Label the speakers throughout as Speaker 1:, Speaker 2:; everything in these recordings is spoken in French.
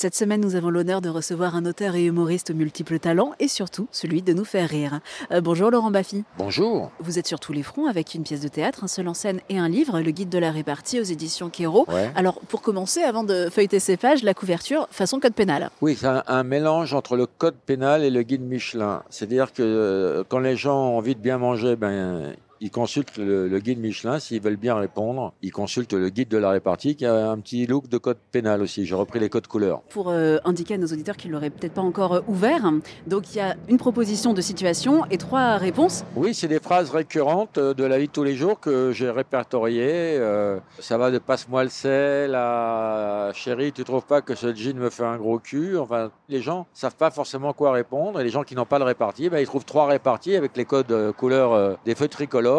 Speaker 1: Cette semaine, nous avons l'honneur de recevoir un auteur et humoriste aux multiples talents et surtout celui de nous faire rire. Euh, bonjour Laurent Baffy.
Speaker 2: Bonjour.
Speaker 1: Vous êtes sur tous les fronts avec une pièce de théâtre, un seul en scène et un livre, Le guide de la répartie aux éditions.
Speaker 2: Ouais.
Speaker 1: Alors, pour commencer, avant de feuilleter ces pages, la couverture façon code pénal.
Speaker 2: Oui, c'est un, un mélange entre le code pénal et le guide Michelin. C'est-à-dire que euh, quand les gens ont envie de bien manger, ben ils consultent le, le guide Michelin. S'ils veulent bien répondre, ils consultent le guide de la répartie qui a un petit look de code pénal aussi. J'ai repris les codes couleurs.
Speaker 1: Pour euh, indiquer à nos auditeurs qu'ils l'auraient peut-être pas encore euh, ouvert, donc il y a une proposition de situation et trois réponses.
Speaker 2: Oui, c'est des phrases récurrentes euh, de la vie de tous les jours que j'ai répertoriées. Euh, ça va de passe-moi le sel à chérie, tu trouves pas que ce jean me fait un gros cul? Enfin, les gens savent pas forcément quoi répondre. Et les gens qui n'ont pas le réparti, ben, ils trouvent trois répartis avec les codes couleurs euh, des feux tricolores.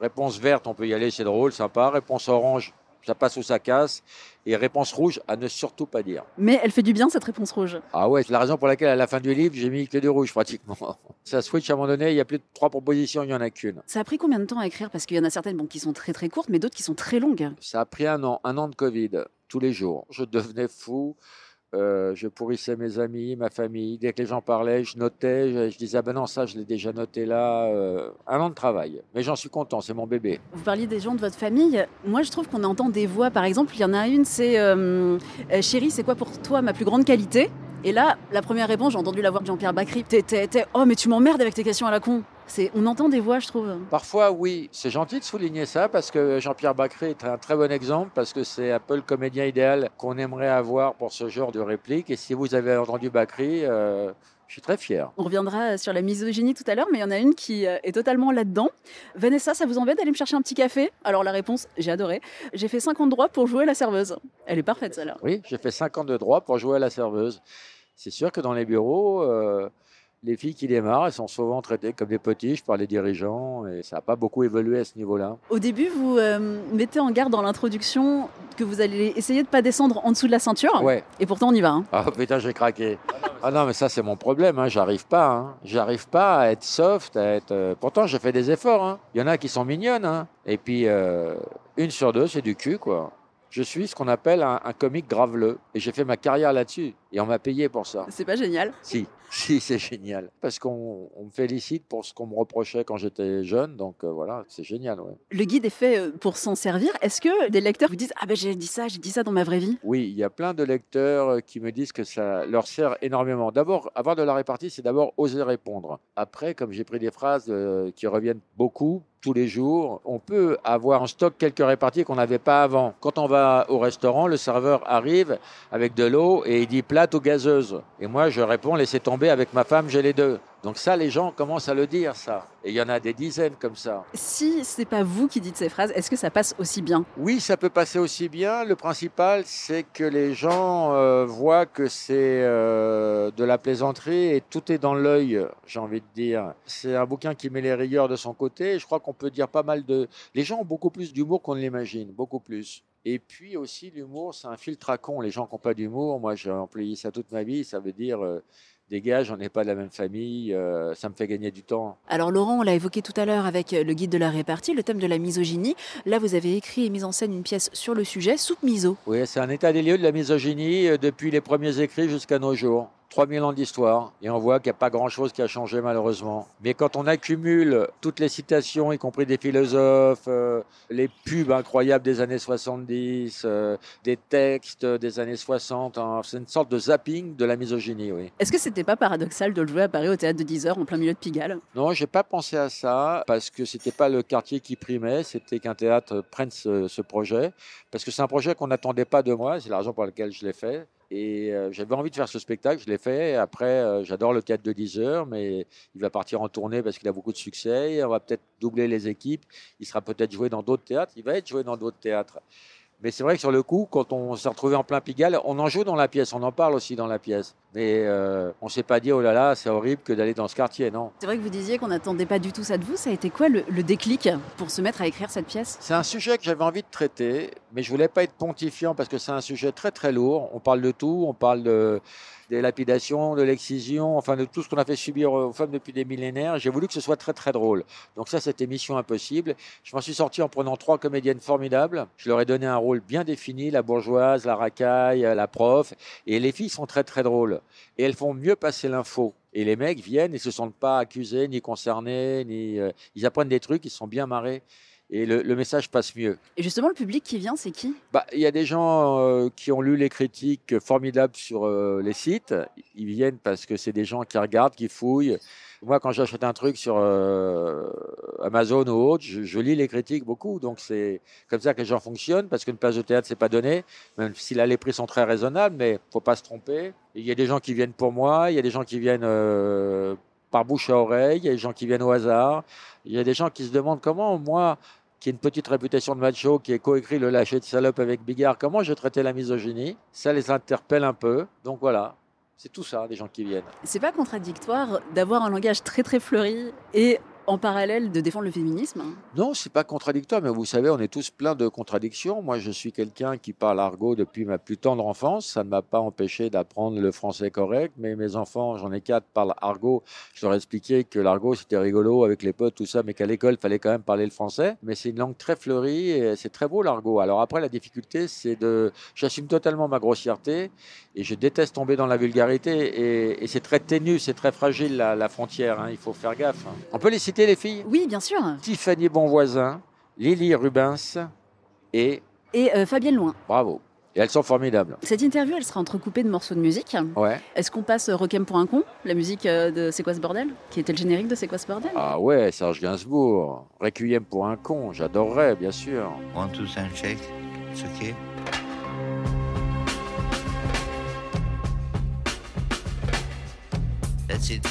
Speaker 2: Réponse verte, on peut y aller, c'est drôle, sympa. Réponse orange, ça passe ou ça casse. Et réponse rouge, à ne surtout pas dire.
Speaker 1: Mais elle fait du bien cette réponse rouge.
Speaker 2: Ah ouais, c'est la raison pour laquelle à la fin du livre, j'ai mis que du rouge pratiquement. Ça switch à un moment donné, il y a plus de trois propositions, il y en a qu'une.
Speaker 1: Ça a pris combien de temps à écrire? Parce qu'il y en a certaines bon, qui sont très très courtes, mais d'autres qui sont très longues.
Speaker 2: Ça a pris un an, un an de Covid, tous les jours. Je devenais fou. Euh, je pourrissais mes amis, ma famille. Dès que les gens parlaient, je notais. Je, disais, ah ben non, ça, je l'ai déjà noté là. euh, un an de travail. Mais j'en suis content, c'est mon bébé.
Speaker 1: Vous parliez des gens de votre famille. Moi, je trouve qu'on entend des voix. Par exemple, il y en a une, c'est euh, euh, Chérie, c'est quoi pour toi ma plus grande qualité? Et là, la première réponse, j'ai entendu la voix de Jean-Pierre Bacry. T'es- oh, mais tu m'emmerdes avec tes questions à la con. On entend des voix, je trouve.
Speaker 2: Parfois, oui, c'est gentil de souligner ça parce que Jean-Pierre Bacré est un très bon exemple parce que c'est un peu le comédien idéal qu'on aimerait avoir pour ce genre de réplique. Et si vous avez entendu Bacré, euh, je suis très fier.
Speaker 1: On reviendra sur la misogynie tout à l'heure, mais il y en a une qui euh, est totalement là-dedans. Vanessa, ça vous embête d'aller me chercher un petit café? Alors la réponse, j'ai adoré. J'ai fait 50 droits pour jouer à la serveuse. Elle est parfaite, celle-là.
Speaker 2: Oui, j'ai fait 5 ans de droit pour jouer à la serveuse. C'est sûr que dans les bureaux, euh, les filles qui démarrent, elles sont souvent traitées comme des potiches par les dirigeants et ça n'a pas beaucoup évolué à ce niveau-là.
Speaker 1: Au début, vous euh, mettez en garde dans l'introduction que vous allez essayer de pas descendre en dessous de la ceinture.
Speaker 2: Ouais.
Speaker 1: Et pourtant, on y va. hein.
Speaker 2: Ah putain, j'ai craqué. Ah non, mais ça c'est mon problème. Hein. J'arrive pas. Hein. J'arrive pas à être soft, à être. euh, Pourtant, j'ai fait des efforts. Hein. Il y en a qui sont mignonnes. Hein. Et puis euh, une sur deux, c'est du cul, quoi. Je suis ce qu'on appelle un, un comique graveleux. Et j'ai fait ma carrière là-dessus. Et on m'a payé pour ça.
Speaker 1: C'est pas génial.
Speaker 2: Si, si, c'est génial. Parce qu'on on me félicite pour ce qu'on me reprochait quand j'étais jeune. Donc euh, voilà, c'est génial. Ouais.
Speaker 1: Le guide est fait euh, pour s'en servir. Est-ce que des lecteurs vous disent Ah ben j'ai dit ça, j'ai dit ça dans ma vraie vie?
Speaker 2: Oui, il y a plein de lecteurs euh, qui me disent que ça leur sert énormément. D'abord, avoir de la répartie, c'est d'abord oser répondre. Après, comme j'ai pris des phrases euh, qui reviennent beaucoup tous les jours, on peut avoir en stock quelques réparties qu'on n'avait pas avant. Quand on va au restaurant, le serveur arrive avec de l'eau et il dit ou gazeuse. Et moi, je réponds laissez tomber avec ma femme, j'ai les deux. Donc ça, les gens commencent à le dire, ça. Et il y en a des dizaines comme ça.
Speaker 1: Si c'est pas vous qui dites ces phrases, est-ce que ça passe aussi bien?
Speaker 2: Oui, ça peut passer aussi bien. Le principal, c'est que les gens euh, voient que c'est euh, de la plaisanterie et tout est dans l'œil, j'ai envie de dire. C'est un bouquin qui met les rigueurs de son côté. Je crois qu'on peut dire pas mal de... Les gens ont beaucoup plus d'humour qu'on ne l'imagine, beaucoup plus. Et puis aussi, l'humour, c'est un filtre à con. Les gens qui n'ont pas d'humour, moi j'ai employé ça toute ma vie, ça veut dire... euh, Dégage, on n'est pas de la même famille, euh, ça me fait gagner du temps.
Speaker 1: Alors Laurent, on l'a évoqué tout à l'heure avec euh, le guide de la répartie, le thème de la misogynie. Là, vous avez écrit et mis en scène une pièce sur le sujet, Soupe miso.
Speaker 2: Oui, c'est un état des lieux de la misogynie euh, depuis les premiers écrits jusqu'à nos jours. 3000 ans d'histoire. Et on voit qu'il n'y a pas grand-chose qui a changé malheureusement. Mais quand on accumule toutes les citations, y compris des philosophes, euh, les pubs incroyables des années 70, euh, des textes des années 60, hein, c'est une sorte de zapping de la misogynie, oui.
Speaker 1: Est-ce que c'était pas paradoxal de le jouer à Paris au théâtre de 10 heures en plein milieu de Pigalle?
Speaker 2: Non, j'ai pas pensé à ça parce que c'était pas le quartier qui primait, c'était qu'un théâtre prenne ce, ce projet parce que c'est un projet qu'on n'attendait pas de moi, c'est la raison pour laquelle je l'ai fait. Et euh, j'avais envie de faire ce spectacle, je l'ai fait. Après, euh, j'adore le théâtre de 10 heures, mais il va partir en tournée parce qu'il a beaucoup de succès. On va peut-être doubler les équipes. Il sera peut-être joué dans d'autres théâtres. Il va être joué dans d'autres théâtres. Mais c'est vrai que sur le coup, quand on s'est retrouvé en plein Pigalle, on en joue dans la pièce, on en parle aussi dans la pièce. Mais euh, on s'est pas dit, oh là là, c'est horrible que d'aller dans ce quartier, non.
Speaker 1: C'est vrai que vous disiez qu'on n'attendait pas du tout ça de vous. Ça a été quoi le, le déclic pour se mettre à écrire cette pièce?
Speaker 2: C'est un sujet que j'avais envie de traiter, mais je voulais pas être pontifiant parce que c'est un sujet très très lourd. On parle de tout, on parle de, des lapidations, de l'excision, enfin de tout ce qu'on a fait subir aux femmes depuis des millénaires. J'ai voulu que ce soit très très drôle. Donc ça, c'était mission impossible. Je m'en suis sorti en prenant trois comédiennes formidables. Je leur ai donné un rôle bien défini, la bourgeoise, la racaille, la prof. Et les filles sont très très drôles. Et elles font mieux passer l'info. Et les mecs viennent et se sentent pas accusés, ni concernés, ni euh, ils apprennent des trucs, ils sont bien marrés et le, message passe mieux.
Speaker 1: Et justement, le public qui vient, c'est qui?
Speaker 2: Bah, Il y a des gens euh, qui ont lu les critiques formidables sur euh, les sites. Ils viennent parce que c'est des gens qui regardent, qui fouillent. Moi, quand j'achète un truc sur euh, Amazon ou autre, je, lis les critiques beaucoup. Donc, c'est comme ça que les gens fonctionnent parce qu'une place de théâtre, c'est pas donné. Même si là, les prix sont très raisonnables, mais faut pas se tromper. Il y a des gens qui viennent pour moi, il y a des gens qui viennent par bouche à oreille, il y a des gens qui viennent au hasard, il y a des gens qui se demandent comment moi, qui ai une petite réputation de macho, qui ai coécrit Le lâcher de salope avec Bigard, comment je traitais la misogynie, ça les interpelle un peu. Donc voilà, c'est tout ça, des gens qui viennent.
Speaker 1: C'est pas contradictoire d'avoir un langage très très fleuri et en parallèle de défendre le féminisme?
Speaker 2: Non, c'est pas contradictoire, mais vous savez, on est tous pleins de contradictions. Moi, je suis quelqu'un qui parle argot depuis ma plus tendre enfance. Ça ne m'a pas empêché d'apprendre le français correct, mais mes enfants, j'en ai quatre, parlent argot. Je leur ai expliqué que l'argot, c'était rigolo avec les potes, tout ça, mais qu'à l'école, il fallait quand même parler le français. Mais c'est une langue très fleurie et c'est très beau l'argot. Alors après, la difficulté, c'est de... J'assume totalement ma grossièreté et je déteste tomber dans la vulgarité et, c'est très ténu, c'est très fragile la, frontière. Hein. Il faut faire gaffe. Hein. On peut les les filles
Speaker 1: Oui, bien sûr.
Speaker 2: Tiffany Bonvoisin, Lily Rubens et...
Speaker 1: Et euh, Fabienne Loin.
Speaker 2: Bravo. Et elles sont formidables.
Speaker 1: Cette interview, elle sera entrecoupée de morceaux de musique.
Speaker 2: Ouais.
Speaker 1: Est-ce qu'on passe Requiem pour un con, la musique euh, de C'est quoi ce bordel Qui était le générique de C'est quoi ce bordel?
Speaker 2: Ah ouais, Serge Gainsbourg. Requiem pour un con, j'adorerais, bien sûr.
Speaker 3: One, two, three, shake. It's okay. That's it,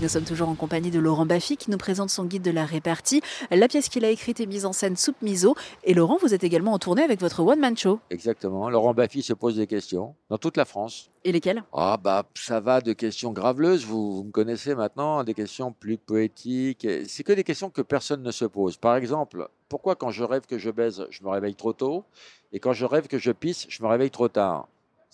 Speaker 1: Nous sommes toujours en compagnie de Laurent Baffy qui nous présente son guide de la répartie. La pièce qu'il a écrite est mise en scène Soupe Miso. Et Laurent, vous êtes également en tournée avec votre One Man Show.
Speaker 2: Exactement. Laurent Baffy se pose des questions dans toute la France.
Speaker 1: Et lesquelles?
Speaker 2: Ah bah ça va de questions graveleuses, vous, vous me connaissez maintenant, des questions plus poétiques. C'est que des questions que personne ne se pose. Par exemple, pourquoi quand je rêve que je baise, je me réveille trop tôt? Et quand je rêve que je pisse, je me réveille trop tard?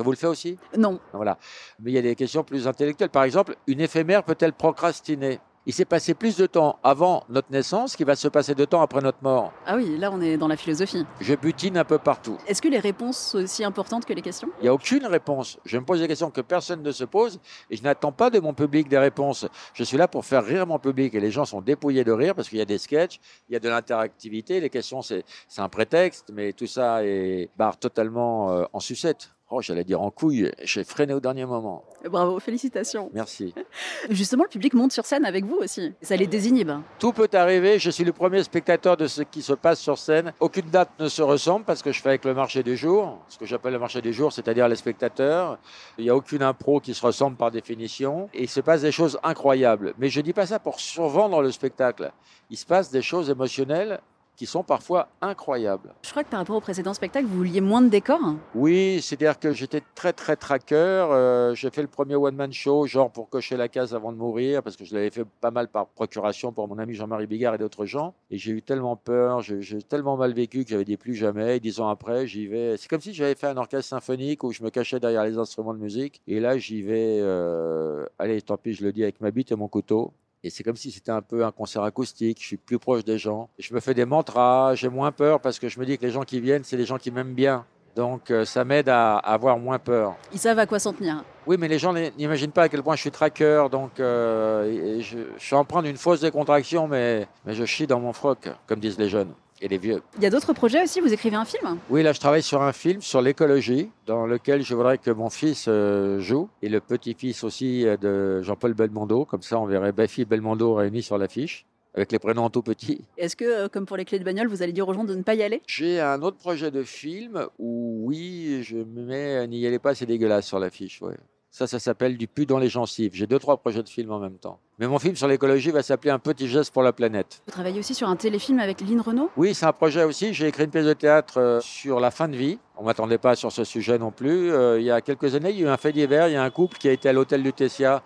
Speaker 2: Ça vous le fait aussi?
Speaker 1: Non.
Speaker 2: Voilà. Mais il y a des questions plus intellectuelles. Par exemple, une éphémère peut-elle procrastiner? Il s'est passé plus de temps avant notre naissance qu'il va se passer de temps après notre mort.
Speaker 1: Ah oui, là on est dans la philosophie.
Speaker 2: Je butine un peu partout.
Speaker 1: Est-ce que les réponses sont aussi importantes que les questions?
Speaker 2: Il n'y a aucune réponse. Je me pose des questions que personne ne se pose et je n'attends pas de mon public des réponses. Je suis là pour faire rire mon public et les gens sont dépouillés de rire parce qu'il y a des sketchs, il y a de l'interactivité. Les questions, c'est un prétexte, mais tout ça est barre totalement euh, en sucette. Oh, j'allais dire en couille, j'ai freiné au dernier moment.
Speaker 1: Bravo, félicitations.
Speaker 2: Merci.
Speaker 1: Justement, le public monte sur scène avec vous aussi. Ça les désinhibe.
Speaker 2: Tout peut arriver. Je suis le premier spectateur de ce qui se passe sur scène. Aucune date ne se ressemble parce que je fais avec le marché des jours. Ce que j'appelle le marché des jours, c'est-à-dire les spectateurs. Il n'y a aucune impro qui se ressemble par définition. Et il se passe des choses incroyables. Mais je ne dis pas ça pour survendre le spectacle. Il se passe des choses émotionnelles qui sont parfois incroyables.
Speaker 1: Je crois que par rapport au précédent spectacle, vous vouliez moins de décors
Speaker 2: Oui, c'est-à-dire que j'étais très très tracker. Euh, j'ai fait le premier one-man show, genre pour cocher la case avant de mourir, parce que je l'avais fait pas mal par procuration pour mon ami Jean-Marie Bigard et d'autres gens. Et j'ai eu tellement peur, j'ai tellement mal vécu que j'avais dit plus jamais. Et dix ans après, j'y vais. C'est comme si j'avais fait un orchestre symphonique où je me cachais derrière les instruments de musique. Et là, j'y vais. Euh, allez, tant pis, je le dis avec ma bite et mon couteau. Et c'est comme si c'était un peu un concert acoustique. Je suis plus proche des gens. Je me fais des mantras. J'ai moins peur parce que je me dis que les gens qui viennent, c'est les gens qui m'aiment bien. Donc euh, ça m'aide à, avoir moins peur.
Speaker 1: Ils savent à quoi s'en tenir.
Speaker 2: Oui, mais les gens n'imaginent pas à quel point je suis tracker. Donc euh, je, suis en train d'une fausse décontraction, mais, mais je chie dans mon froc, comme disent les jeunes et les vieux.
Speaker 1: Il y a d'autres projets aussi Vous écrivez un film
Speaker 2: Oui, là je travaille sur un film sur l'écologie, dans lequel je voudrais que mon fils euh, joue, et le petit-fils aussi de Jean-Paul Belmondo. Comme ça, on verrait Baffy et Belmondo réunis sur l'affiche avec les prénoms tout petits.
Speaker 1: Est-ce que, euh, comme pour les clés de bagnole, vous allez dire aux gens de ne pas y aller?
Speaker 2: J'ai un autre projet de film où, oui, je me mets n'y allez pas, c'est dégueulasse sur l'affiche. Ouais. Ça, ça s'appelle Du pu dans les gencives. J'ai deux, trois projets de film en même temps. Mais mon film sur l'écologie va s'appeler Un petit geste pour la planète.
Speaker 1: Vous travaillez aussi sur un téléfilm avec Lynn Renault?
Speaker 2: Oui, c'est un projet aussi. J'ai écrit une pièce de théâtre euh, sur la fin de vie. On ne m'attendait pas sur ce sujet non plus. Euh, il y a quelques années, il y a eu un fait divers. Il y a un couple qui a été à l'hôtel du Tessia.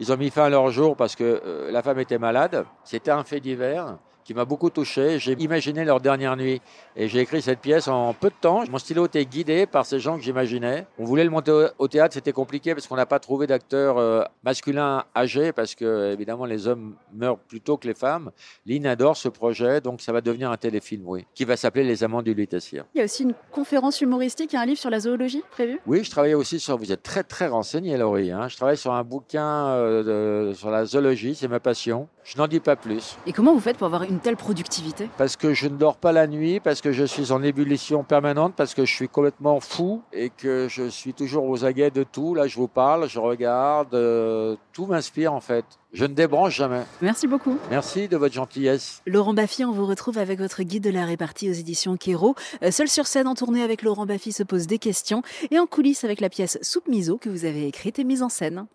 Speaker 2: Ils ont mis fin à leur jour parce que euh, la femme était malade. C'était un fait divers qui m'a beaucoup touché. J'ai imaginé leur dernière nuit et j'ai écrit cette pièce en peu de temps. Mon stylo était guidé par ces gens que j'imaginais. On voulait le monter au théâtre, c'était compliqué parce qu'on n'a pas trouvé d'acteurs euh, masculins âgés parce que évidemment les hommes meurent plus tôt que les femmes. Lynn adore ce projet, donc ça va devenir un téléfilm, oui, qui va s'appeler Les Amants du Lutetia.
Speaker 1: Il y a aussi une conférence humoristique et un livre sur la zoologie prévu?
Speaker 2: Oui, je travaille aussi sur. Vous êtes très très renseigné, Laurie. Hein. Je travaille sur un bouquin euh, sur la zoologie, c'est ma passion. Je n'en dis pas plus.
Speaker 1: Et comment vous faites pour avoir une telle productivité?
Speaker 2: Parce que je ne dors pas la nuit, parce que je suis en ébullition permanente, parce que je suis complètement fou et que je suis toujours aux aguets de tout. Là, je vous parle, je regarde, euh, tout m'inspire en fait. Je ne débranche jamais.
Speaker 1: Merci beaucoup.
Speaker 2: Merci de votre gentillesse.
Speaker 1: Laurent Baffy, on vous retrouve avec votre guide de la répartie aux éditions Kero. Euh, seul sur scène en tournée avec Laurent Baffy se pose des questions et en coulisses avec la pièce Soupe Miso que vous avez écrite et mise en scène.